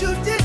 You did.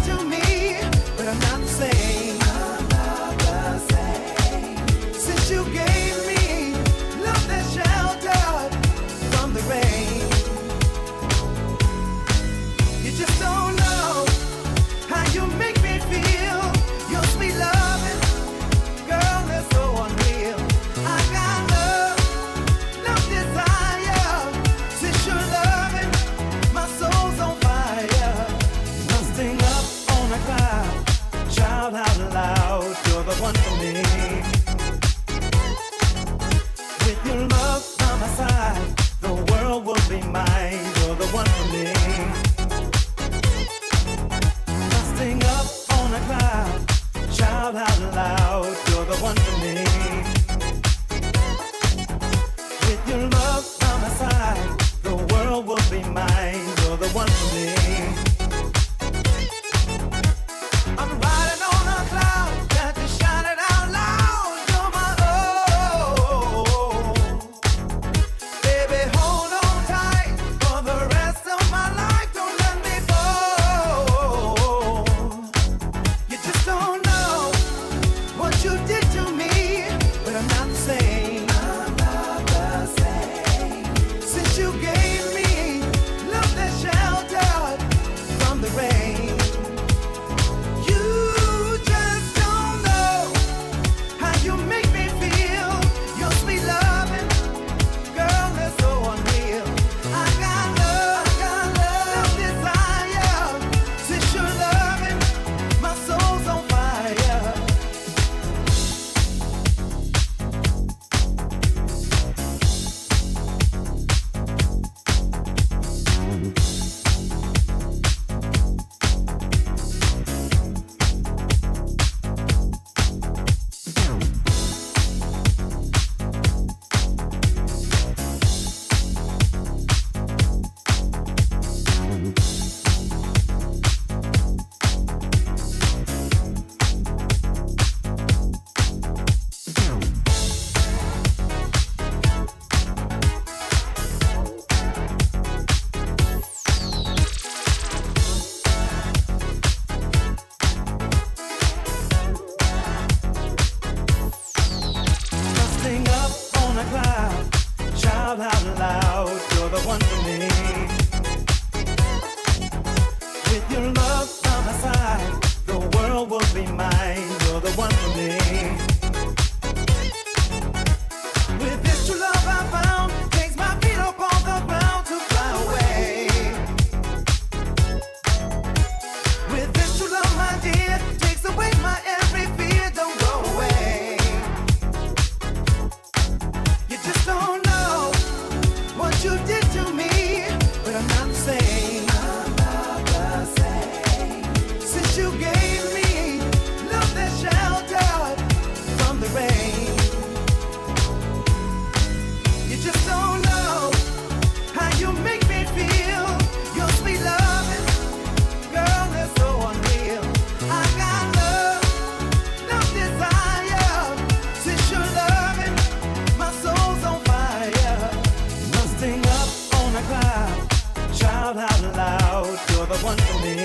out loud, you're the one for me.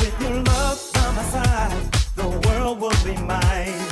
With your love by my side, the world will be mine.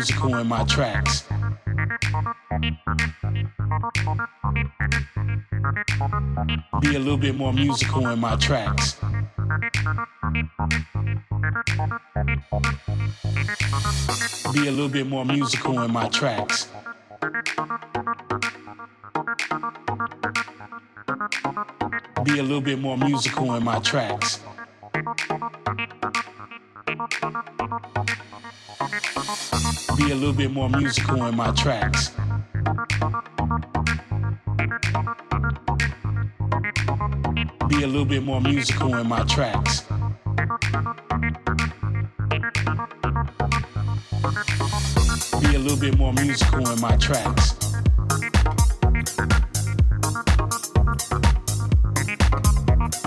Musical in my tracks. Be a little bit more musical in my tracks. Be a little bit more musical in my tracks. Be a little bit more musical in my tracks. Be a little bit more musical in my tracks. Be a little bit more musical in my tracks. Be a little bit more musical in my tracks.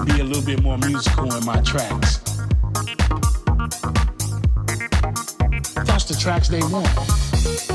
Be a little bit more musical in my tracks. Tracks they want.